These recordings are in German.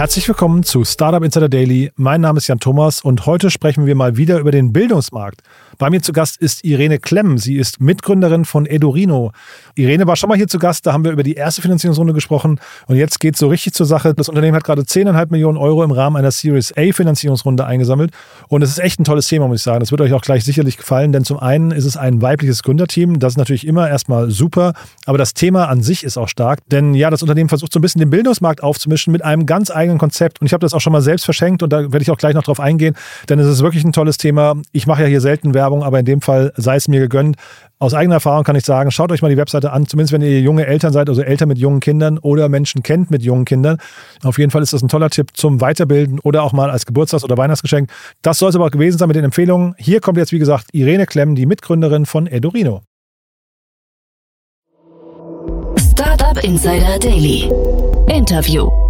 Herzlich willkommen zu Startup Insider Daily. Mein Name ist Jan Thomas und heute sprechen wir mal wieder über den Bildungsmarkt. Bei mir zu Gast ist Irene Klemm. Sie ist Mitgründerin von Edurino. Irene war schon mal hier zu Gast, da haben wir über die erste Finanzierungsrunde gesprochen und jetzt geht es so richtig zur Sache. Das Unternehmen hat gerade 10,5 Millionen Euro im Rahmen einer Series A Finanzierungsrunde eingesammelt und es ist echt ein tolles Thema, muss ich sagen. Das wird euch auch gleich sicherlich gefallen, denn zum einen ist es ein weibliches Gründerteam, das ist natürlich immer erstmal super, aber das Thema an sich ist auch stark, denn ja, das Unternehmen versucht so ein bisschen den Bildungsmarkt aufzumischen mit einem ganz eigenen Konzept und ich habe das auch schon mal selbst verschenkt und da werde ich auch gleich noch drauf eingehen, denn es ist wirklich ein tolles Thema. Ich mache ja hier selten Werbung aber in dem Fall sei es mir gegönnt. Aus eigener Erfahrung kann ich sagen, schaut euch mal die Webseite an, zumindest wenn ihr junge Eltern seid, also Eltern mit jungen Kindern oder Menschen kennt mit jungen Kindern. Auf jeden Fall ist das ein toller Tipp zum Weiterbilden oder auch mal als Geburtstags- oder Weihnachtsgeschenk. Das soll es aber auch gewesen sein mit den Empfehlungen. Hier kommt jetzt, wie gesagt, Irene Klemm, die Mitgründerin von Edorino. Startup Insider Daily. Interview.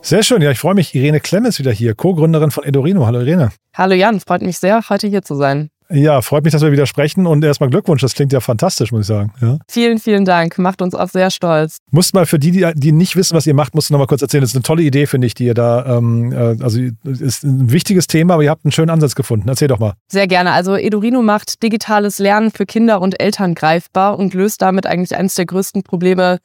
Sehr schön, ja, ich freue mich. Irene Klemm ist wieder hier, Co-Gründerin von Edorino. Hallo Irene. Hallo Jan, freut mich sehr, heute hier zu sein. Ja, freut mich, dass wir wieder sprechen und erstmal Glückwunsch, das klingt ja fantastisch, muss ich sagen. Ja. Vielen, vielen Dank, macht uns auch sehr stolz. Musst mal für die, die, die nicht wissen, was ihr macht, musst du noch mal kurz erzählen. Das ist eine tolle Idee, finde ich, die ihr da, ähm, äh, also ist ein wichtiges Thema, aber ihr habt einen schönen Ansatz gefunden. Erzähl doch mal. Sehr gerne. Also Edurino macht digitales Lernen für Kinder und Eltern greifbar und löst damit eigentlich eines der größten Probleme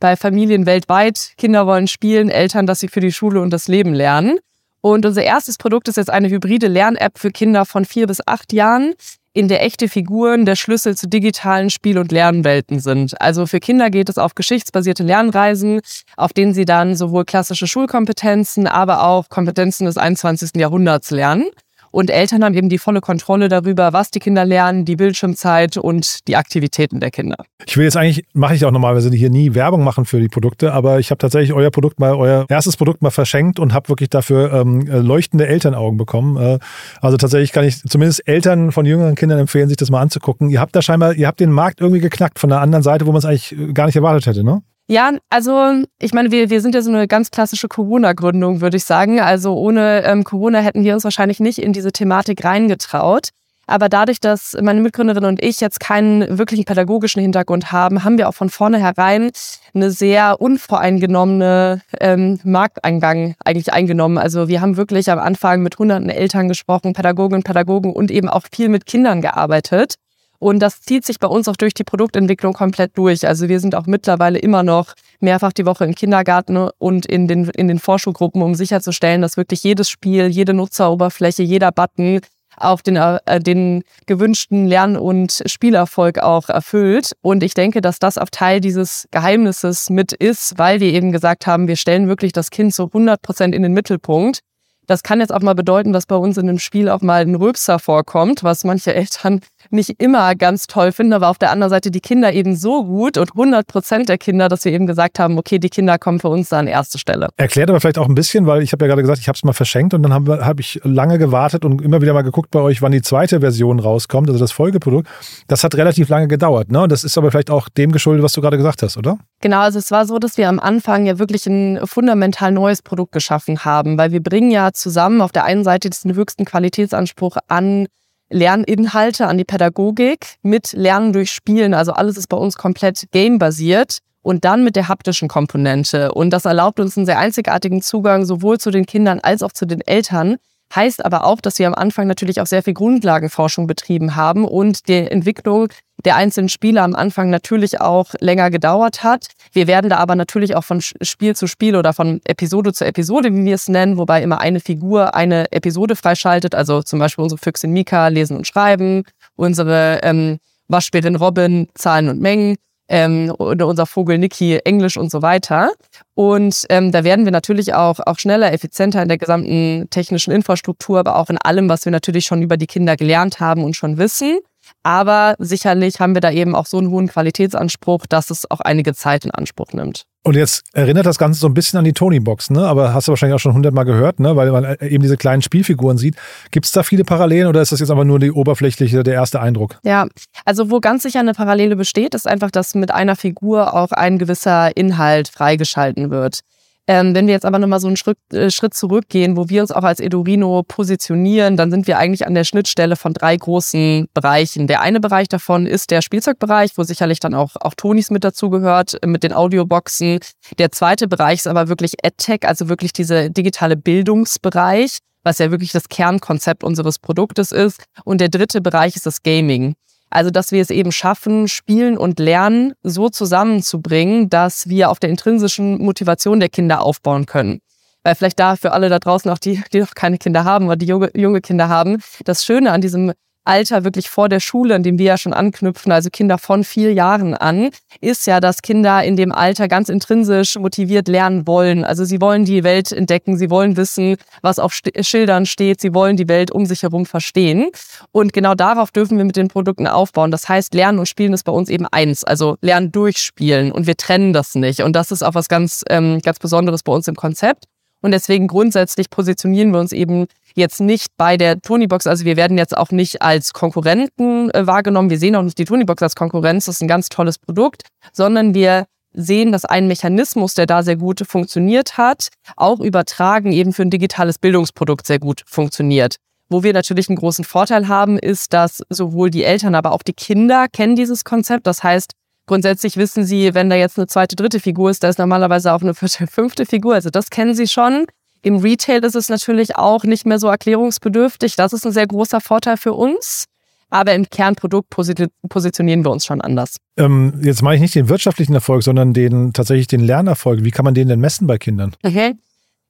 bei Familien weltweit. Kinder wollen spielen, Eltern, dass sie für die Schule und das Leben lernen. Und unser erstes Produkt ist jetzt eine hybride Lern-App für Kinder von vier bis acht Jahren, in der echte Figuren der Schlüssel zu digitalen Spiel- und Lernwelten sind. Also für Kinder geht es auf geschichtsbasierte Lernreisen, auf denen sie dann sowohl klassische Schulkompetenzen, aber auch Kompetenzen des 21. Jahrhunderts lernen. Und Eltern haben eben die volle Kontrolle darüber, was die Kinder lernen, die Bildschirmzeit und die Aktivitäten der Kinder. Ich will jetzt eigentlich, mache ich auch normalerweise hier nie Werbung machen für die Produkte, aber ich habe tatsächlich euer Produkt mal, euer erstes Produkt mal verschenkt und habe wirklich dafür ähm, leuchtende Elternaugen bekommen. Äh, also tatsächlich kann ich zumindest Eltern von jüngeren Kindern empfehlen, sich das mal anzugucken. Ihr habt da scheinbar, ihr habt den Markt irgendwie geknackt von der anderen Seite, wo man es eigentlich gar nicht erwartet hätte, ne? Ja, also ich meine, wir, wir sind ja so eine ganz klassische Corona-Gründung, würde ich sagen. Also ohne ähm, Corona hätten wir uns wahrscheinlich nicht in diese Thematik reingetraut. Aber dadurch, dass meine Mitgründerin und ich jetzt keinen wirklichen pädagogischen Hintergrund haben, haben wir auch von vornherein eine sehr unvoreingenommene ähm, Markteingang eigentlich eingenommen. Also wir haben wirklich am Anfang mit hunderten Eltern gesprochen, Pädagoginnen, Pädagogen und eben auch viel mit Kindern gearbeitet. Und das zieht sich bei uns auch durch die Produktentwicklung komplett durch. Also wir sind auch mittlerweile immer noch mehrfach die Woche im Kindergarten und in den, in den Vorschulgruppen, um sicherzustellen, dass wirklich jedes Spiel, jede Nutzeroberfläche, jeder Button auch den, äh, den gewünschten Lern- und Spielerfolg auch erfüllt. Und ich denke, dass das auch Teil dieses Geheimnisses mit ist, weil wir eben gesagt haben, wir stellen wirklich das Kind zu 100 Prozent in den Mittelpunkt. Das kann jetzt auch mal bedeuten, dass bei uns in einem Spiel auch mal ein Rülpser vorkommt, was manche Eltern nicht immer ganz toll finden, aber auf der anderen Seite die Kinder eben so gut und 100 Prozent der Kinder, dass wir eben gesagt haben, okay, die Kinder kommen für uns da an erste Stelle. Erklärt aber vielleicht auch ein bisschen, weil ich habe ja gerade gesagt, ich habe es mal verschenkt und dann habe hab ich lange gewartet und immer wieder mal geguckt bei euch, wann die zweite Version rauskommt, also das Folgeprodukt. Das hat relativ lange gedauert, ne? Und das ist aber vielleicht auch dem geschuldet, was du gerade gesagt hast, oder? Genau, also es war so, dass wir am Anfang ja wirklich ein fundamental neues Produkt geschaffen haben, weil wir bringen ja zusammen auf der einen Seite diesen höchsten Qualitätsanspruch an Lerninhalte an die Pädagogik mit Lernen durch Spielen. Also alles ist bei uns komplett gamebasiert und dann mit der haptischen Komponente. Und das erlaubt uns einen sehr einzigartigen Zugang sowohl zu den Kindern als auch zu den Eltern, Heißt aber auch, dass wir am Anfang natürlich auch sehr viel Grundlagenforschung betrieben haben und die Entwicklung der einzelnen Spiele am Anfang natürlich auch länger gedauert hat. Wir werden da aber natürlich auch von Spiel zu Spiel oder von Episode zu Episode, wie wir es nennen, wobei immer eine Figur eine Episode freischaltet. Also zum Beispiel unsere Füchsin Mika lesen und schreiben, unsere ähm, Waschbärin Robin Zahlen und Mengen ähm, oder unser Vogel Niki Englisch und so weiter. Und ähm, da werden wir natürlich auch, auch schneller, effizienter in der gesamten technischen Infrastruktur, aber auch in allem, was wir natürlich schon über die Kinder gelernt haben und schon wissen. Aber sicherlich haben wir da eben auch so einen hohen Qualitätsanspruch, dass es auch einige Zeit in Anspruch nimmt. Und jetzt erinnert das Ganze so ein bisschen an die Tony-Box, ne? Aber hast du wahrscheinlich auch schon hundertmal gehört, ne? Weil man äh, eben diese kleinen Spielfiguren sieht. Gibt es da viele Parallelen oder ist das jetzt einfach nur die oberflächliche, der erste Eindruck? Ja, also wo ganz sicher eine Parallele besteht, ist einfach, dass mit einer Figur auch ein gewisser Inhalt freigeschalten wird. Ähm, wenn wir jetzt aber nochmal so einen Schritt, äh, Schritt zurückgehen, wo wir uns auch als Edurino positionieren, dann sind wir eigentlich an der Schnittstelle von drei großen Bereichen. Der eine Bereich davon ist der Spielzeugbereich, wo sicherlich dann auch, auch Tonis mit dazugehört, äh, mit den Audioboxen. Der zweite Bereich ist aber wirklich EdTech, also wirklich dieser digitale Bildungsbereich, was ja wirklich das Kernkonzept unseres Produktes ist. Und der dritte Bereich ist das Gaming. Also, dass wir es eben schaffen, Spielen und Lernen so zusammenzubringen, dass wir auf der intrinsischen Motivation der Kinder aufbauen können. Weil vielleicht da für alle da draußen, auch die, die noch keine Kinder haben oder die junge, junge Kinder haben, das Schöne an diesem Alter wirklich vor der Schule, in dem wir ja schon anknüpfen, also Kinder von vier Jahren an, ist ja, dass Kinder in dem Alter ganz intrinsisch motiviert lernen wollen. Also sie wollen die Welt entdecken, sie wollen wissen, was auf Schildern steht, sie wollen die Welt um sich herum verstehen. Und genau darauf dürfen wir mit den Produkten aufbauen. Das heißt, Lernen und Spielen ist bei uns eben eins, also Lernen durchspielen und wir trennen das nicht. Und das ist auch was ganz, ähm, ganz Besonderes bei uns im Konzept. Und deswegen grundsätzlich positionieren wir uns eben jetzt nicht bei der Tonybox, also wir werden jetzt auch nicht als Konkurrenten äh, wahrgenommen. Wir sehen auch nicht die Tonybox als Konkurrenz, das ist ein ganz tolles Produkt, sondern wir sehen, dass ein Mechanismus, der da sehr gut funktioniert hat, auch übertragen eben für ein digitales Bildungsprodukt sehr gut funktioniert. Wo wir natürlich einen großen Vorteil haben, ist, dass sowohl die Eltern, aber auch die Kinder kennen dieses Konzept. Das heißt, grundsätzlich wissen sie, wenn da jetzt eine zweite, dritte Figur ist, da ist normalerweise auch eine vierte, fünfte Figur. Also das kennen sie schon. Im Retail ist es natürlich auch nicht mehr so erklärungsbedürftig. Das ist ein sehr großer Vorteil für uns. Aber im Kernprodukt positionieren wir uns schon anders. Ähm, jetzt mache ich nicht den wirtschaftlichen Erfolg, sondern den tatsächlich den Lernerfolg. Wie kann man den denn messen bei Kindern? Okay.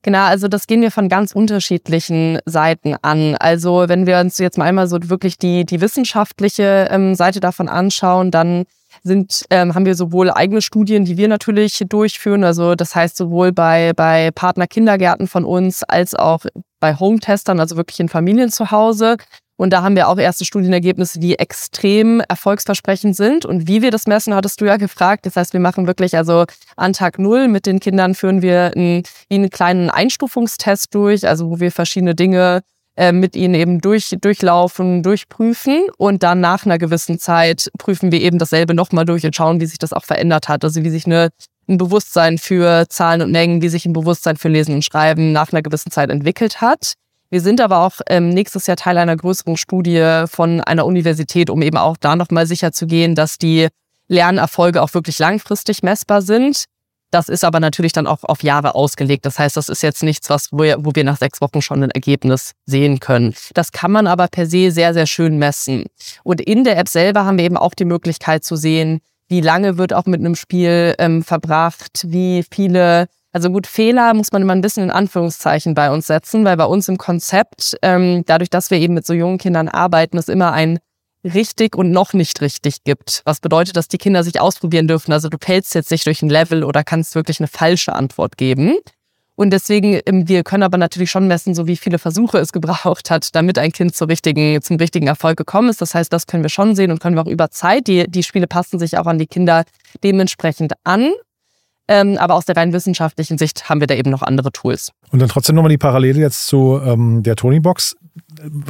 Genau, also das gehen wir von ganz unterschiedlichen Seiten an. Also wenn wir uns jetzt mal einmal so wirklich die, die wissenschaftliche ähm, Seite davon anschauen, dann sind, ähm, haben wir sowohl eigene Studien, die wir natürlich durchführen, also das heißt sowohl bei, bei Partnerkindergärten von uns als auch bei Home-Testern, also wirklich in Familien zu Hause. Und da haben wir auch erste Studienergebnisse, die extrem erfolgsversprechend sind. Und wie wir das messen, hattest du ja gefragt. Das heißt, wir machen wirklich, also an Tag Null mit den Kindern führen wir einen, einen kleinen Einstufungstest durch, also wo wir verschiedene Dinge äh, mit ihnen eben durch, durchlaufen, durchprüfen und dann nach einer gewissen Zeit prüfen wir eben dasselbe nochmal durch und schauen, wie sich das auch verändert hat. Also wie sich eine, ein Bewusstsein für Zahlen und Mengen, wie sich ein Bewusstsein für Lesen und Schreiben nach einer gewissen Zeit entwickelt hat. Wir sind aber auch ähm, nächstes Jahr Teil einer größeren Studie von einer Universität, um eben auch da nochmal sicher zu gehen, dass die Lernerfolge auch wirklich langfristig messbar sind. Das ist aber natürlich dann auch auf Jahre ausgelegt. Das heißt, das ist jetzt nichts, was, wo wir, wo wir nach sechs Wochen schon ein Ergebnis sehen können. Das kann man aber per se sehr, sehr schön messen. Und in der App selber haben wir eben auch die Möglichkeit zu sehen, wie lange wird auch mit einem Spiel ähm, verbracht, wie viele also gut, Fehler muss man immer ein bisschen in Anführungszeichen bei uns setzen, weil bei uns im Konzept, ähm, dadurch, dass wir eben mit so jungen Kindern arbeiten, es immer ein richtig und noch nicht richtig gibt. Was bedeutet, dass die Kinder sich ausprobieren dürfen. Also du fällst jetzt nicht durch ein Level oder kannst wirklich eine falsche Antwort geben. Und deswegen, ähm, wir können aber natürlich schon messen, so wie viele Versuche es gebraucht hat, damit ein Kind zur richtigen, zum richtigen Erfolg gekommen ist. Das heißt, das können wir schon sehen und können wir auch über Zeit. Die, die Spiele passen sich auch an die Kinder dementsprechend an. Ähm, aber aus der rein wissenschaftlichen Sicht haben wir da eben noch andere Tools. Und dann trotzdem nochmal die Parallele jetzt zu ähm, der Tony-Box.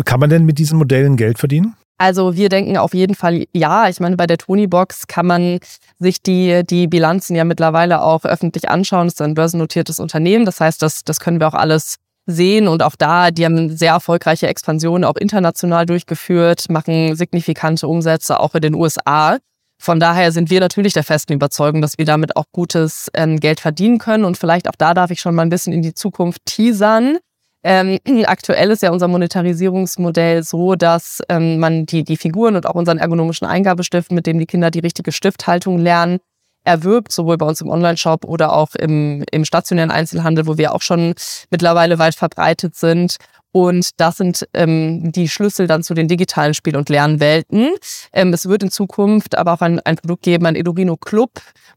Kann man denn mit diesen Modellen Geld verdienen? Also wir denken auf jeden Fall ja. Ich meine, bei der Tony-Box kann man sich die, die Bilanzen ja mittlerweile auch öffentlich anschauen. Das ist ein börsennotiertes Unternehmen. Das heißt, das, das können wir auch alles sehen. Und auch da, die haben sehr erfolgreiche Expansionen auch international durchgeführt, machen signifikante Umsätze auch in den USA. Von daher sind wir natürlich der festen Überzeugung, dass wir damit auch gutes ähm, Geld verdienen können. Und vielleicht auch da darf ich schon mal ein bisschen in die Zukunft teasern. Ähm, aktuell ist ja unser Monetarisierungsmodell so, dass ähm, man die, die Figuren und auch unseren ergonomischen Eingabestift, mit dem die Kinder die richtige Stifthaltung lernen, erwirbt, sowohl bei uns im Online-Shop oder auch im, im stationären Einzelhandel, wo wir auch schon mittlerweile weit verbreitet sind. Und das sind ähm, die Schlüssel dann zu den digitalen Spiel- und Lernwelten. Ähm, es wird in Zukunft aber auch ein, ein Produkt geben, ein Edurino Club,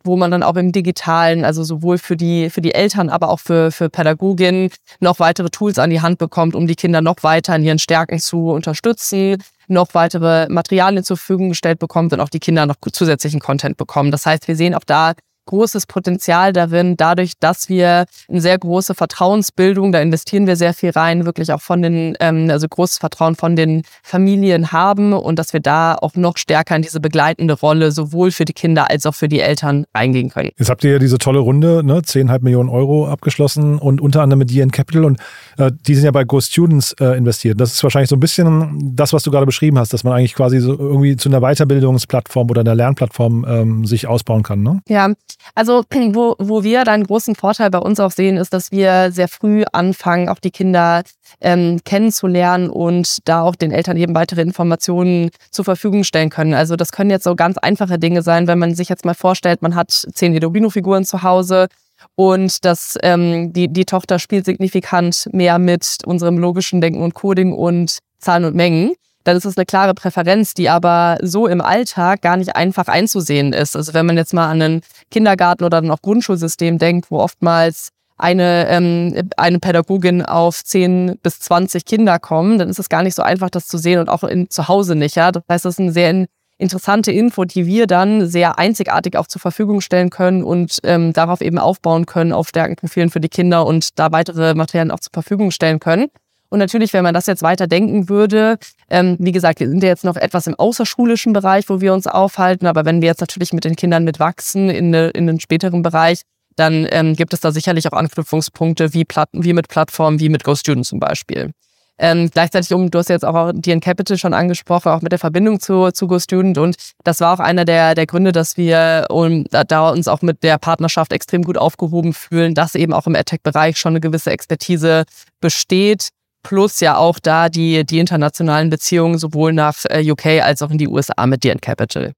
wo man dann auch im digitalen, also sowohl für die, für die Eltern, aber auch für, für Pädagoginnen noch weitere Tools an die Hand bekommt, um die Kinder noch weiter in ihren Stärken zu unterstützen, noch weitere Materialien zur Verfügung gestellt bekommt und auch die Kinder noch zusätzlichen Content bekommen. Das heißt, wir sehen auch da großes Potenzial darin, dadurch, dass wir eine sehr große Vertrauensbildung, da investieren wir sehr viel rein, wirklich auch von den, ähm, also großes Vertrauen von den Familien haben und dass wir da auch noch stärker in diese begleitende Rolle sowohl für die Kinder als auch für die Eltern reingehen können. Jetzt habt ihr ja diese tolle Runde, ne, 10,5 Millionen Euro abgeschlossen und unter anderem mit DN Capital und äh, die sind ja bei Go Students äh, investiert. Das ist wahrscheinlich so ein bisschen das, was du gerade beschrieben hast, dass man eigentlich quasi so irgendwie zu einer Weiterbildungsplattform oder einer Lernplattform ähm, sich ausbauen kann, ne? Ja, also wo, wo wir dann großen Vorteil bei uns auch sehen, ist, dass wir sehr früh anfangen, auch die Kinder ähm, kennenzulernen und da auch den Eltern eben weitere Informationen zur Verfügung stellen können. Also das können jetzt so ganz einfache Dinge sein, wenn man sich jetzt mal vorstellt, man hat zehn Edobino-Figuren zu Hause und das, ähm, die, die Tochter spielt signifikant mehr mit unserem logischen Denken und Coding und Zahlen und Mengen dann ist es eine klare Präferenz, die aber so im Alltag gar nicht einfach einzusehen ist. Also wenn man jetzt mal an einen Kindergarten oder dann auch Grundschulsystem denkt, wo oftmals eine, ähm, eine Pädagogin auf 10 bis 20 Kinder kommen, dann ist es gar nicht so einfach, das zu sehen und auch in, zu Hause nicht. Ja? Das heißt, das ist eine sehr interessante Info, die wir dann sehr einzigartig auch zur Verfügung stellen können und ähm, darauf eben aufbauen können, auf Stärkenprofilen für die Kinder und da weitere Materialien auch zur Verfügung stellen können. Und natürlich, wenn man das jetzt weiter denken würde, ähm, wie gesagt, wir sind ja jetzt noch etwas im außerschulischen Bereich, wo wir uns aufhalten, aber wenn wir jetzt natürlich mit den Kindern mitwachsen in, ne, in den späteren Bereich, dann ähm, gibt es da sicherlich auch Anknüpfungspunkte wie, Plat wie mit Plattformen, wie mit GoStudent zum Beispiel. Ähm, gleichzeitig, um, du hast jetzt auch DN Capital schon angesprochen, auch mit der Verbindung zu, zu GoStudent. Und das war auch einer der, der Gründe, dass wir um, da, da uns auch mit der Partnerschaft extrem gut aufgehoben fühlen, dass eben auch im AdTech-Bereich schon eine gewisse Expertise besteht plus ja auch da die, die internationalen Beziehungen sowohl nach äh, UK als auch in die USA mit DN Capital.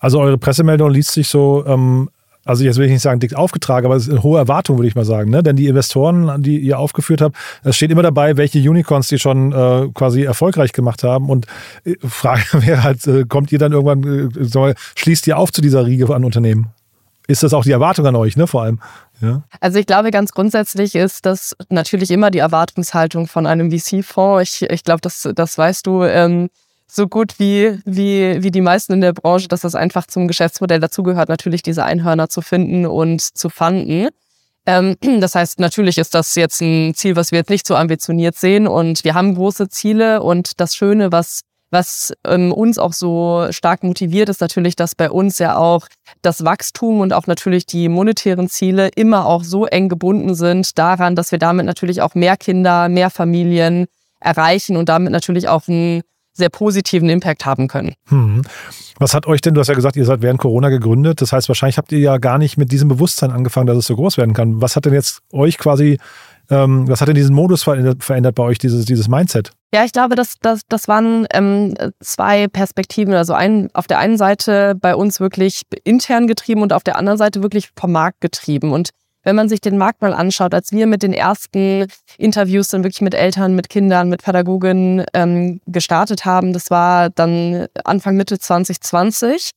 Also eure Pressemeldung liest sich so, ähm, also jetzt will ich nicht sagen dick aufgetragen, aber es ist eine hohe Erwartung, würde ich mal sagen. Ne? Denn die Investoren, die ihr aufgeführt habt, es steht immer dabei, welche Unicorns die schon äh, quasi erfolgreich gemacht haben. Und äh, Frage wäre halt, äh, kommt ihr dann irgendwann, äh, schließt ihr auf zu dieser Riege an Unternehmen? Ist das auch die Erwartung an euch, ne, vor allem? Ja. Also ich glaube, ganz grundsätzlich ist das natürlich immer die Erwartungshaltung von einem VC-Fonds. Ich, ich glaube, das, das weißt du ähm, so gut wie, wie, wie die meisten in der Branche, dass das einfach zum Geschäftsmodell dazugehört, natürlich diese Einhörner zu finden und zu fanden. Ähm, das heißt, natürlich ist das jetzt ein Ziel, was wir jetzt nicht so ambitioniert sehen und wir haben große Ziele und das Schöne, was was ähm, uns auch so stark motiviert, ist natürlich, dass bei uns ja auch das Wachstum und auch natürlich die monetären Ziele immer auch so eng gebunden sind daran, dass wir damit natürlich auch mehr Kinder, mehr Familien erreichen und damit natürlich auch einen sehr positiven Impact haben können. Hm. Was hat euch denn, du hast ja gesagt, ihr seid während Corona gegründet, das heißt, wahrscheinlich habt ihr ja gar nicht mit diesem Bewusstsein angefangen, dass es so groß werden kann. Was hat denn jetzt euch quasi ähm, was hat denn diesen Modus verändert, verändert bei euch, dieses, dieses Mindset? Ja, ich glaube, das, das, das waren ähm, zwei Perspektiven. Also ein, auf der einen Seite bei uns wirklich intern getrieben und auf der anderen Seite wirklich vom Markt getrieben. Und wenn man sich den Markt mal anschaut, als wir mit den ersten Interviews dann wirklich mit Eltern, mit Kindern, mit Pädagogen ähm, gestartet haben, das war dann Anfang Mitte 2020.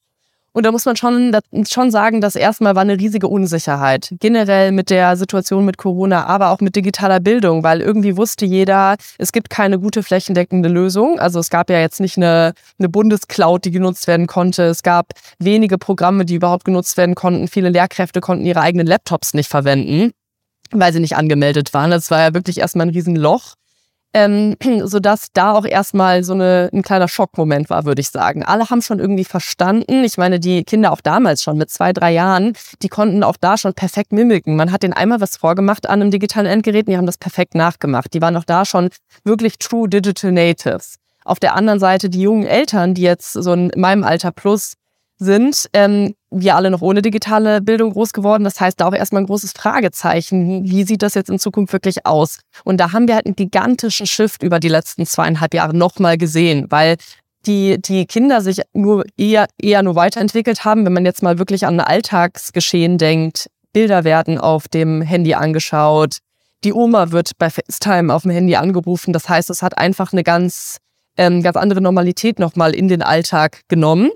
Und da muss man schon, schon sagen, dass erstmal war eine riesige Unsicherheit. Generell mit der Situation mit Corona, aber auch mit digitaler Bildung, weil irgendwie wusste jeder, es gibt keine gute flächendeckende Lösung. Also es gab ja jetzt nicht eine, eine Bundescloud, die genutzt werden konnte. Es gab wenige Programme, die überhaupt genutzt werden konnten. Viele Lehrkräfte konnten ihre eigenen Laptops nicht verwenden weil sie nicht angemeldet waren. Das war ja wirklich erstmal ein Riesenloch ähm, sodass da auch erstmal so eine, ein kleiner Schockmoment war, würde ich sagen. Alle haben schon irgendwie verstanden. Ich meine, die Kinder auch damals schon mit zwei, drei Jahren, die konnten auch da schon perfekt mimiken. Man hat denen einmal was vorgemacht an einem digitalen Endgerät und die haben das perfekt nachgemacht. Die waren auch da schon wirklich True Digital Natives. Auf der anderen Seite die jungen Eltern, die jetzt so in meinem Alter plus sind, ähm, wir alle noch ohne digitale Bildung groß geworden. Das heißt, da auch erstmal ein großes Fragezeichen. Wie sieht das jetzt in Zukunft wirklich aus? Und da haben wir halt einen gigantischen Shift über die letzten zweieinhalb Jahre nochmal gesehen, weil die, die Kinder sich nur eher, eher nur weiterentwickelt haben, wenn man jetzt mal wirklich an Alltagsgeschehen denkt. Bilder werden auf dem Handy angeschaut. Die Oma wird bei FaceTime auf dem Handy angerufen. Das heißt, es hat einfach eine ganz, ähm, ganz andere Normalität nochmal in den Alltag genommen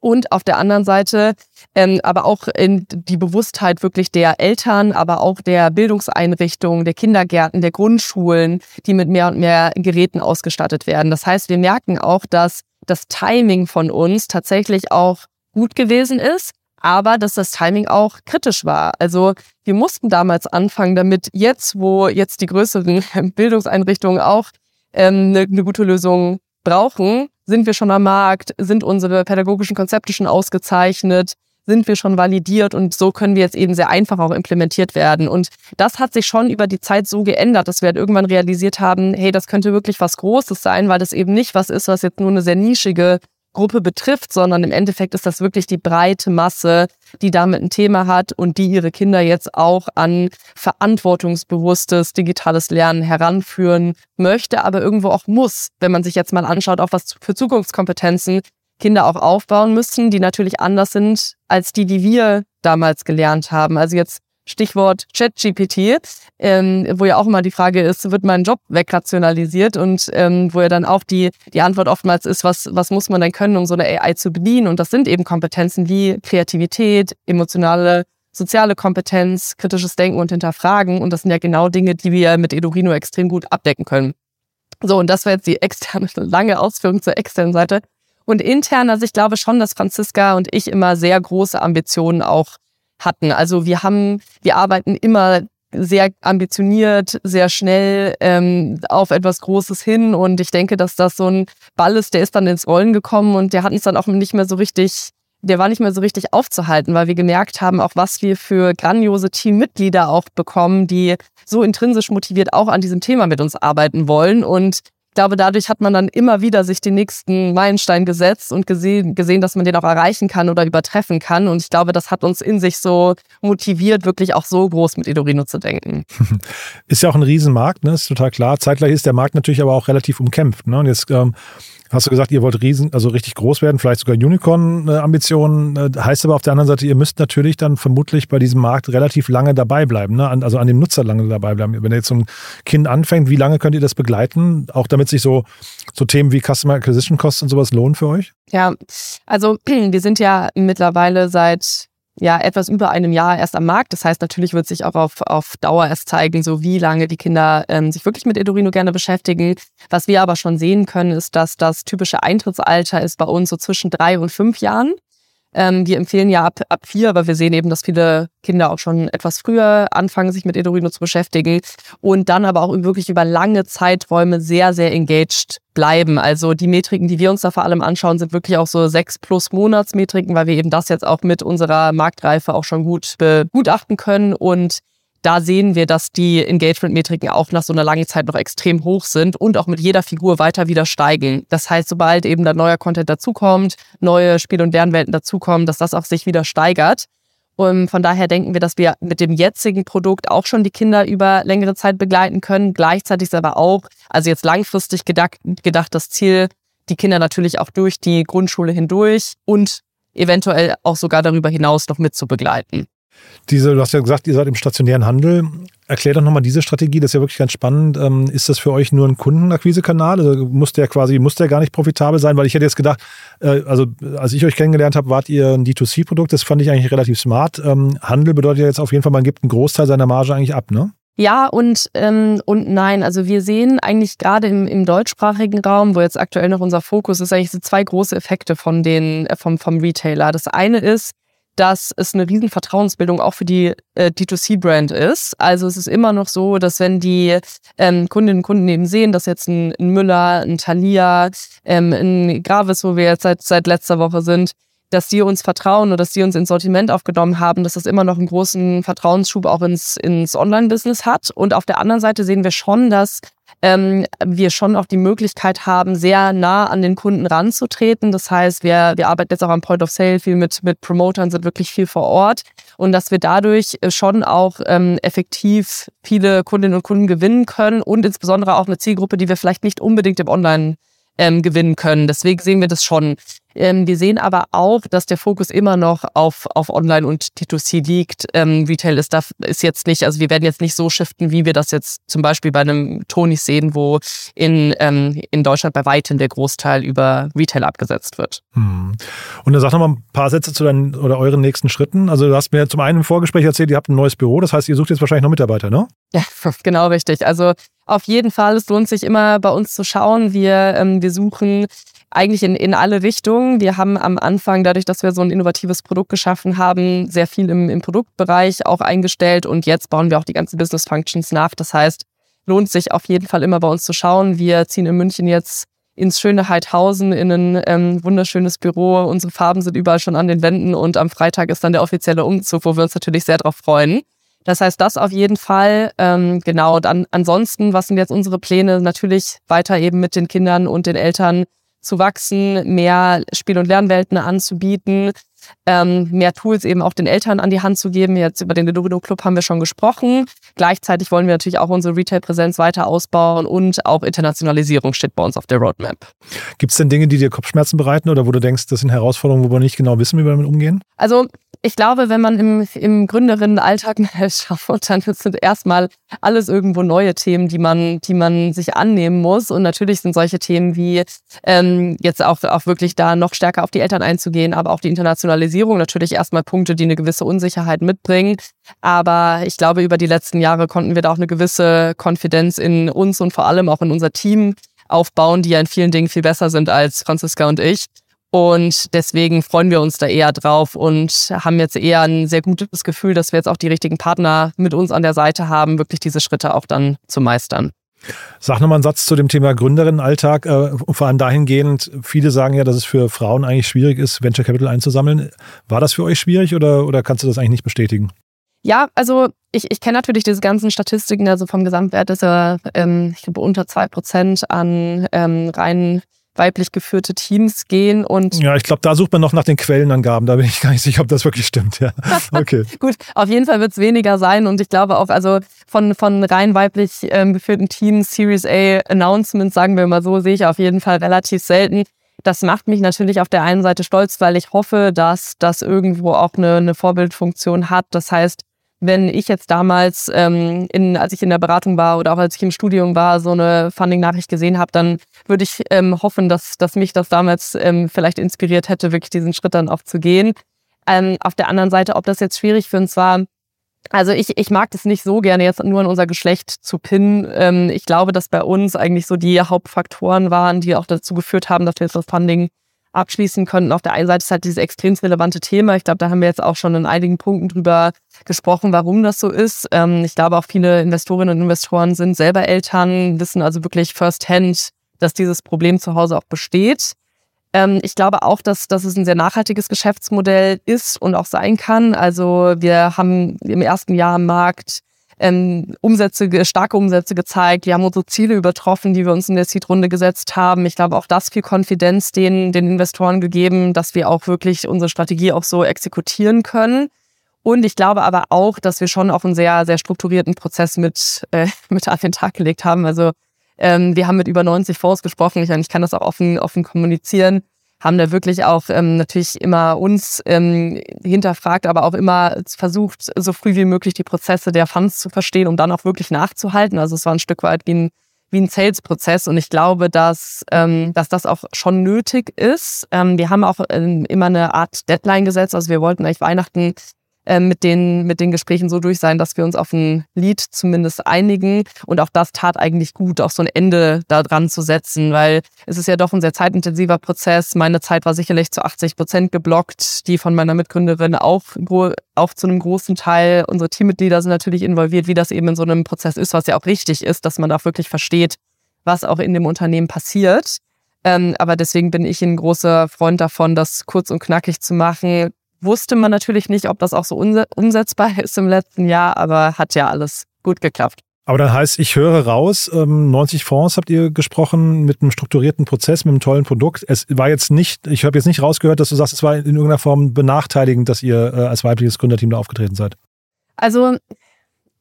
und auf der anderen Seite ähm, aber auch in die Bewusstheit wirklich der Eltern, aber auch der Bildungseinrichtungen, der Kindergärten, der Grundschulen, die mit mehr und mehr Geräten ausgestattet werden. Das heißt, wir merken auch, dass das Timing von uns tatsächlich auch gut gewesen ist, aber dass das Timing auch kritisch war. Also wir mussten damals anfangen, damit jetzt, wo jetzt die größeren Bildungseinrichtungen auch ähm, eine, eine gute Lösung brauchen, sind wir schon am Markt, sind unsere pädagogischen Konzepte schon ausgezeichnet, sind wir schon validiert? Und so können wir jetzt eben sehr einfach auch implementiert werden. Und das hat sich schon über die Zeit so geändert, dass wir halt irgendwann realisiert haben, hey, das könnte wirklich was Großes sein, weil das eben nicht was ist, was jetzt nur eine sehr nischige Gruppe betrifft, sondern im Endeffekt ist das wirklich die breite Masse, die damit ein Thema hat und die ihre Kinder jetzt auch an verantwortungsbewusstes digitales Lernen heranführen möchte, aber irgendwo auch muss, wenn man sich jetzt mal anschaut, auch was für Zukunftskompetenzen Kinder auch aufbauen müssen, die natürlich anders sind als die, die wir damals gelernt haben. Also jetzt Stichwort ChatGPT, ähm, wo ja auch immer die Frage ist, wird mein Job wegrationalisiert und ähm, wo ja dann auch die, die Antwort oftmals ist, was, was muss man denn können, um so eine AI zu bedienen? Und das sind eben Kompetenzen wie Kreativität, emotionale, soziale Kompetenz, kritisches Denken und Hinterfragen. Und das sind ja genau Dinge, die wir mit Edurino extrem gut abdecken können. So, und das war jetzt die externe, lange Ausführung zur externen Seite. Und intern, also ich glaube schon, dass Franziska und ich immer sehr große Ambitionen auch hatten. Also wir haben, wir arbeiten immer sehr ambitioniert, sehr schnell ähm, auf etwas Großes hin. Und ich denke, dass das so ein Ball ist, der ist dann ins Rollen gekommen und der hat uns dann auch nicht mehr so richtig, der war nicht mehr so richtig aufzuhalten, weil wir gemerkt haben, auch was wir für grandiose Teammitglieder auch bekommen, die so intrinsisch motiviert auch an diesem Thema mit uns arbeiten wollen. Und glaube, dadurch hat man dann immer wieder sich den nächsten Meilenstein gesetzt und gesehen, gesehen, dass man den auch erreichen kann oder übertreffen kann. Und ich glaube, das hat uns in sich so motiviert, wirklich auch so groß mit Edorino zu denken. Ist ja auch ein Riesenmarkt, ne? ist total klar. Zeitgleich ist der Markt natürlich aber auch relativ umkämpft. Ne? Und jetzt ähm, hast du gesagt, ihr wollt riesen, also richtig groß werden, vielleicht sogar Unicorn-Ambitionen. Äh, heißt aber auf der anderen Seite, ihr müsst natürlich dann vermutlich bei diesem Markt relativ lange dabei bleiben, ne? also an dem Nutzer lange dabei bleiben. Wenn jetzt so ein Kind anfängt, wie lange könnt ihr das begleiten? Auch damit sich so, so Themen wie Customer Acquisition Costs und sowas lohnen für euch? Ja, also wir sind ja mittlerweile seit ja etwas über einem Jahr erst am Markt. Das heißt, natürlich wird sich auch auf, auf Dauer erst zeigen, so wie lange die Kinder ähm, sich wirklich mit Edurino gerne beschäftigen. Was wir aber schon sehen können, ist, dass das typische Eintrittsalter ist bei uns so zwischen drei und fünf Jahren. Ähm, wir empfehlen ja ab, ab vier, aber wir sehen eben, dass viele Kinder auch schon etwas früher anfangen, sich mit Edurino zu beschäftigen und dann aber auch wirklich über lange Zeiträume sehr, sehr engaged bleiben. Also die Metriken, die wir uns da vor allem anschauen, sind wirklich auch so sechs plus Monatsmetriken, weil wir eben das jetzt auch mit unserer Marktreife auch schon gut begutachten können und da sehen wir, dass die Engagement-Metriken auch nach so einer langen Zeit noch extrem hoch sind und auch mit jeder Figur weiter wieder steigen. Das heißt, sobald eben da neuer Content dazukommt, neue Spiel- und Lernwelten dazukommen, dass das auch sich wieder steigert. Und von daher denken wir, dass wir mit dem jetzigen Produkt auch schon die Kinder über längere Zeit begleiten können. Gleichzeitig ist aber auch, also jetzt langfristig gedacht, gedacht das Ziel, die Kinder natürlich auch durch die Grundschule hindurch und eventuell auch sogar darüber hinaus noch mit zu begleiten. Diese, du hast ja gesagt, ihr seid im stationären Handel. Erklär doch nochmal diese Strategie, das ist ja wirklich ganz spannend. Ähm, ist das für euch nur ein Kundenakquisekanal? Also muss der quasi, muss der gar nicht profitabel sein? Weil ich hätte jetzt gedacht, äh, also als ich euch kennengelernt habe, wart ihr ein D2C-Produkt. Das fand ich eigentlich relativ smart. Ähm, Handel bedeutet ja jetzt auf jeden Fall, man gibt einen Großteil seiner Marge eigentlich ab, ne? Ja und, ähm, und nein. Also wir sehen eigentlich gerade im, im deutschsprachigen Raum, wo jetzt aktuell noch unser Fokus ist, eigentlich so zwei große Effekte von den, äh, vom, vom Retailer. Das eine ist, dass es eine riesen Vertrauensbildung auch für die äh, D2C-Brand ist. Also es ist immer noch so, dass wenn die ähm, Kundinnen und Kunden eben sehen, dass jetzt ein, ein Müller, ein Thalia, ähm, ein Gravis, wo wir jetzt seit, seit letzter Woche sind, dass die uns vertrauen oder dass die uns ins Sortiment aufgenommen haben, dass das immer noch einen großen Vertrauensschub auch ins, ins Online-Business hat. Und auf der anderen Seite sehen wir schon, dass ähm, wir schon auch die Möglichkeit haben, sehr nah an den Kunden ranzutreten. Das heißt, wir, wir arbeiten jetzt auch am Point of Sale viel mit, mit Promotern, sind wirklich viel vor Ort und dass wir dadurch äh, schon auch ähm, effektiv viele Kundinnen und Kunden gewinnen können und insbesondere auch eine Zielgruppe, die wir vielleicht nicht unbedingt im Online ähm, gewinnen können. Deswegen sehen wir das schon. Ähm, wir sehen aber auch, dass der Fokus immer noch auf, auf Online und T2C liegt. Ähm, Retail ist, da, ist jetzt nicht, also wir werden jetzt nicht so shiften, wie wir das jetzt zum Beispiel bei einem Tony sehen, wo in, ähm, in Deutschland bei weitem der Großteil über Retail abgesetzt wird. Hm. Und dann sag noch mal ein paar Sätze zu deinen oder euren nächsten Schritten. Also du hast mir zum einen im Vorgespräch erzählt, ihr habt ein neues Büro, das heißt, ihr sucht jetzt wahrscheinlich noch Mitarbeiter, ne? Ja, genau richtig. Also auf jeden Fall, es lohnt sich immer bei uns zu schauen. Wir, ähm, wir suchen eigentlich in, in alle Richtungen. Wir haben am Anfang, dadurch, dass wir so ein innovatives Produkt geschaffen haben, sehr viel im, im Produktbereich auch eingestellt und jetzt bauen wir auch die ganzen Business Functions nach. Das heißt, lohnt sich auf jeden Fall immer bei uns zu schauen. Wir ziehen in München jetzt ins schöne Heidhausen in ein ähm, wunderschönes Büro. Unsere Farben sind überall schon an den Wänden und am Freitag ist dann der offizielle Umzug, wo wir uns natürlich sehr darauf freuen. Das heißt, das auf jeden Fall. Ähm, genau. An, ansonsten, was sind jetzt unsere Pläne? Natürlich weiter eben mit den Kindern und den Eltern zu wachsen, mehr Spiel- und Lernwelten anzubieten, ähm, mehr Tools eben auch den Eltern an die Hand zu geben. Jetzt über den Ledovido Club haben wir schon gesprochen. Gleichzeitig wollen wir natürlich auch unsere Retail-Präsenz weiter ausbauen und auch Internationalisierung steht bei uns auf der Roadmap. Gibt es denn Dinge, die dir Kopfschmerzen bereiten oder wo du denkst, das sind Herausforderungen, wo wir nicht genau wissen, wie wir damit umgehen? Also ich glaube, wenn man im, im Gründerinnenalltag schaut, dann sind erstmal alles irgendwo neue Themen, die man, die man sich annehmen muss. Und natürlich sind solche Themen wie ähm, jetzt auch, auch wirklich da noch stärker auf die Eltern einzugehen, aber auch die Internationalisierung natürlich erstmal Punkte, die eine gewisse Unsicherheit mitbringen. Aber ich glaube, über die letzten Jahre konnten wir da auch eine gewisse Konfidenz in uns und vor allem auch in unser Team aufbauen, die ja in vielen Dingen viel besser sind als Franziska und ich. Und deswegen freuen wir uns da eher drauf und haben jetzt eher ein sehr gutes Gefühl, dass wir jetzt auch die richtigen Partner mit uns an der Seite haben, wirklich diese Schritte auch dann zu meistern. Sag nochmal einen Satz zu dem Thema Gründerinnenalltag. Äh, vor allem dahingehend, viele sagen ja, dass es für Frauen eigentlich schwierig ist, Venture Capital einzusammeln. War das für euch schwierig oder, oder kannst du das eigentlich nicht bestätigen? Ja, also ich, ich kenne natürlich diese ganzen Statistiken, also vom Gesamtwert ist er, ähm, ich glaube, unter zwei Prozent an ähm, rein weiblich geführte Teams gehen und. Ja, ich glaube, da sucht man noch nach den Quellenangaben. Da bin ich gar nicht sicher, ob das wirklich stimmt. Ja. Okay. Gut, auf jeden Fall wird es weniger sein und ich glaube auch, also von, von rein weiblich ähm, geführten Teams, Series A Announcements, sagen wir mal so, sehe ich auf jeden Fall relativ selten. Das macht mich natürlich auf der einen Seite stolz, weil ich hoffe, dass das irgendwo auch eine, eine Vorbildfunktion hat. Das heißt, wenn ich jetzt damals, ähm, in, als ich in der Beratung war oder auch als ich im Studium war, so eine Funding-Nachricht gesehen habe, dann würde ich ähm, hoffen, dass, dass mich das damals ähm, vielleicht inspiriert hätte, wirklich diesen Schritt dann auch zu gehen. Ähm, auf der anderen Seite, ob das jetzt schwierig für uns war, also ich, ich mag das nicht so gerne, jetzt nur an unser Geschlecht zu pinnen. Ähm, ich glaube, dass bei uns eigentlich so die Hauptfaktoren waren, die auch dazu geführt haben, dass wir jetzt das Funding abschließen könnten. Auf der einen Seite ist halt dieses extrem relevante Thema. Ich glaube, da haben wir jetzt auch schon in einigen Punkten drüber gesprochen, warum das so ist. Ähm, ich glaube, auch viele Investorinnen und Investoren sind selber Eltern, wissen also wirklich firsthand, dass dieses Problem zu Hause auch besteht. Ähm, ich glaube auch, dass, dass es ein sehr nachhaltiges Geschäftsmodell ist und auch sein kann. Also wir haben im ersten Jahr am Markt ähm, Umsätze, starke Umsätze gezeigt. Wir haben unsere Ziele übertroffen, die wir uns in der Seed-Runde gesetzt haben. Ich glaube, auch das viel Konfidenz den, den Investoren gegeben, dass wir auch wirklich unsere Strategie auch so exekutieren können. Und ich glaube aber auch, dass wir schon auch einen sehr, sehr strukturierten Prozess mit, äh, mit an den Tag gelegt haben. Also ähm, wir haben mit über 90 Fonds gesprochen. Ich, ich kann das auch offen, offen kommunizieren haben da wirklich auch ähm, natürlich immer uns ähm, hinterfragt, aber auch immer versucht, so früh wie möglich die Prozesse der Funds zu verstehen, um dann auch wirklich nachzuhalten. Also es war ein Stück weit wie ein, wie ein Sales-Prozess und ich glaube, dass, ähm, dass das auch schon nötig ist. Ähm, wir haben auch ähm, immer eine Art Deadline gesetzt. Also wir wollten eigentlich Weihnachten äh, mit, den, mit den Gesprächen so durch sein, dass wir uns auf ein Lied zumindest einigen. Und auch das tat eigentlich gut, auch so ein Ende da dran zu setzen, weil es ist ja doch ein sehr zeitintensiver Prozess. Meine Zeit war sicherlich zu 80 Prozent geblockt, die von meiner Mitgründerin auch, auch zu einem großen Teil. Unsere Teammitglieder sind natürlich involviert, wie das eben in so einem Prozess ist, was ja auch richtig ist, dass man da wirklich versteht, was auch in dem Unternehmen passiert. Ähm, aber deswegen bin ich ein großer Freund davon, das kurz und knackig zu machen, wusste man natürlich nicht, ob das auch so umsetzbar ist im letzten Jahr, aber hat ja alles gut geklappt. Aber dann heißt, ich höre raus, 90 ähm, Fonds habt ihr gesprochen mit einem strukturierten Prozess, mit einem tollen Produkt. Es war jetzt nicht, ich habe jetzt nicht rausgehört, dass du sagst, es war in irgendeiner Form benachteiligend, dass ihr äh, als weibliches Gründerteam da aufgetreten seid. Also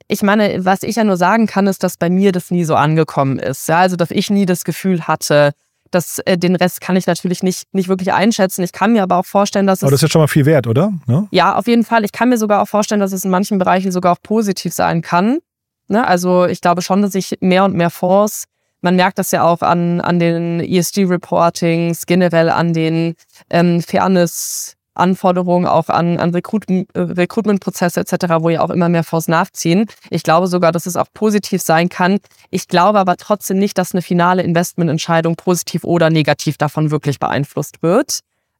ich meine, was ich ja nur sagen kann, ist, dass bei mir das nie so angekommen ist. Ja, also dass ich nie das Gefühl hatte, das, äh, den Rest kann ich natürlich nicht, nicht wirklich einschätzen. Ich kann mir aber auch vorstellen, dass es. Aber das ist ja schon mal viel wert, oder? Ne? Ja, auf jeden Fall. Ich kann mir sogar auch vorstellen, dass es in manchen Bereichen sogar auch positiv sein kann. Ne? Also ich glaube schon, dass ich mehr und mehr Fonds, man merkt das ja auch an, an den ESG-Reportings, generell an den ähm, Fairness- Anforderungen auch an, an Recruitment, äh, Recruitment-Prozesse etc., wo ja auch immer mehr Fonds nachziehen. Ich glaube sogar, dass es auch positiv sein kann. Ich glaube aber trotzdem nicht, dass eine finale Investmententscheidung positiv oder negativ davon wirklich beeinflusst wird.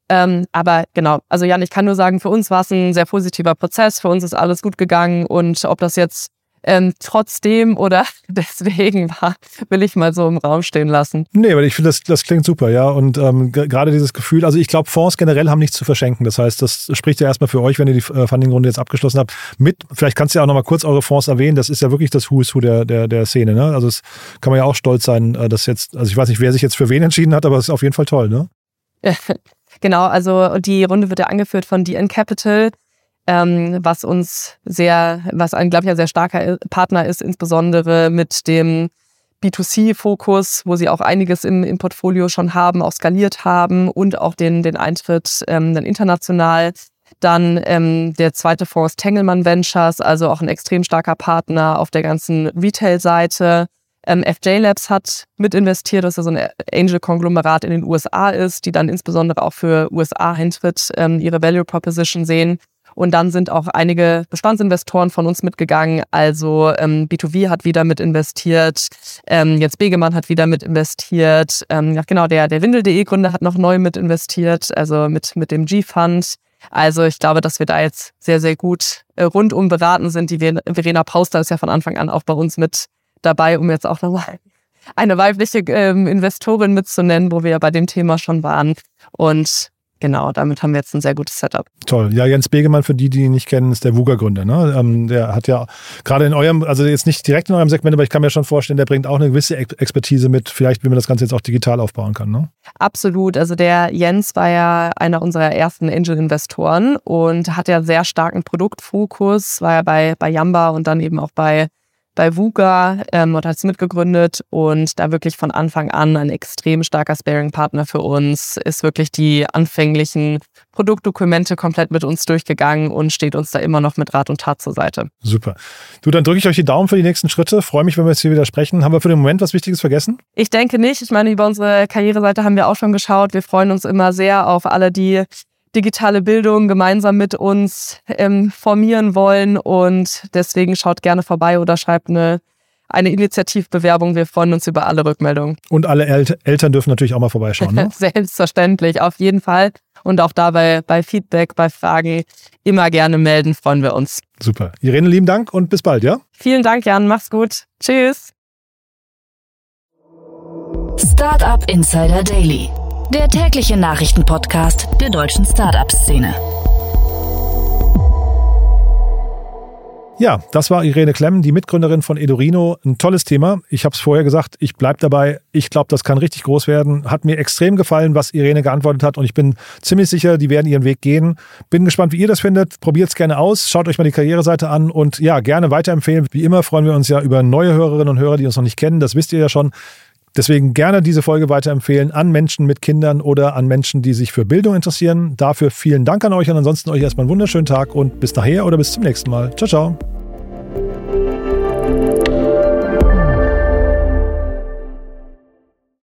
Ähm, aber genau, also Jan, ich kann nur sagen, für uns war es ein sehr positiver Prozess, für uns ist alles gut gegangen und ob das jetzt ähm, trotzdem oder deswegen war, will ich mal so im Raum stehen lassen. Nee, aber ich finde, das, das klingt super, ja. Und ähm, gerade dieses Gefühl, also ich glaube, Fonds generell haben nichts zu verschenken. Das heißt, das spricht ja erstmal für euch, wenn ihr die äh, Funding-Runde jetzt abgeschlossen habt. Mit, vielleicht kannst du ja auch nochmal kurz eure Fonds erwähnen. Das ist ja wirklich das Who is Who der, der, der Szene. Ne? Also es kann man ja auch stolz sein, äh, dass jetzt, also ich weiß nicht, wer sich jetzt für wen entschieden hat, aber es ist auf jeden Fall toll, ne? genau, also die Runde wird ja angeführt von DN Capital ähm, was uns sehr, was ein, glaube ich, ein sehr starker Partner ist, insbesondere mit dem B2C-Fokus, wo sie auch einiges im, im Portfolio schon haben, auch skaliert haben und auch den, den Eintritt ähm, dann international. Dann ähm, der zweite Fonds Tengelmann Ventures, also auch ein extrem starker Partner auf der ganzen Retail-Seite. Ähm, FJ Labs hat mit investiert, dass er so ein Angel-Konglomerat in den USA ist, die dann insbesondere auch für USA-Eintritt ähm, ihre Value Proposition sehen. Und dann sind auch einige Bestandsinvestoren von uns mitgegangen. Also ähm, B2V hat wieder mit investiert, ähm, jetzt Begemann hat wieder mit investiert. Ähm, ja, genau, der, der Windel.de-Gründer hat noch neu mit investiert, also mit, mit dem G-Fund. Also ich glaube, dass wir da jetzt sehr, sehr gut äh, rundum beraten sind. Die Verena Pauster ist ja von Anfang an auch bei uns mit dabei, um jetzt auch nochmal eine weibliche ähm, Investorin mitzunennen, wo wir ja bei dem Thema schon waren. Und genau, damit haben wir jetzt ein sehr gutes Setup. Toll. Ja, Jens Begemann, für die, die ihn nicht kennen, ist der WUGA-Gründer. Ne? Ähm, der hat ja gerade in eurem, also jetzt nicht direkt in eurem Segment, aber ich kann mir schon vorstellen, der bringt auch eine gewisse Expertise mit, vielleicht wie man das Ganze jetzt auch digital aufbauen kann. Ne? Absolut. Also der Jens war ja einer unserer ersten Angel-Investoren und hat ja sehr starken Produktfokus, war ja bei, bei Yamba und dann eben auch bei bei VUGA ähm, und hat es mitgegründet und da wirklich von Anfang an ein extrem starker Sparing-Partner für uns, ist wirklich die anfänglichen Produktdokumente komplett mit uns durchgegangen und steht uns da immer noch mit Rat und Tat zur Seite. Super. Du, dann drücke ich euch die Daumen für die nächsten Schritte. Freue mich, wenn wir jetzt hier wieder sprechen. Haben wir für den Moment was Wichtiges vergessen? Ich denke nicht. Ich meine, über unsere Karriereseite haben wir auch schon geschaut. Wir freuen uns immer sehr auf alle, die digitale Bildung gemeinsam mit uns ähm, formieren wollen. Und deswegen schaut gerne vorbei oder schreibt eine, eine Initiativbewerbung. Wir freuen uns über alle Rückmeldungen. Und alle El Eltern dürfen natürlich auch mal vorbeischauen. Ne? Selbstverständlich, auf jeden Fall. Und auch dabei bei Feedback, bei Fragen immer gerne melden, freuen wir uns. Super. Irene, lieben Dank und bis bald, ja? Vielen Dank, Jan. Mach's gut. Tschüss. Startup Insider Daily der tägliche Nachrichtenpodcast der deutschen Startup-Szene. Ja, das war Irene Klemm, die Mitgründerin von Edorino. Ein tolles Thema. Ich habe es vorher gesagt, ich bleibe dabei. Ich glaube, das kann richtig groß werden. Hat mir extrem gefallen, was Irene geantwortet hat und ich bin ziemlich sicher, die werden ihren Weg gehen. Bin gespannt, wie ihr das findet. Probiert es gerne aus. Schaut euch mal die Karriereseite an und ja, gerne weiterempfehlen. Wie immer freuen wir uns ja über neue Hörerinnen und Hörer, die uns noch nicht kennen. Das wisst ihr ja schon. Deswegen gerne diese Folge weiterempfehlen an Menschen mit Kindern oder an Menschen, die sich für Bildung interessieren. Dafür vielen Dank an euch und ansonsten euch erstmal einen wunderschönen Tag und bis nachher oder bis zum nächsten Mal. Ciao, ciao.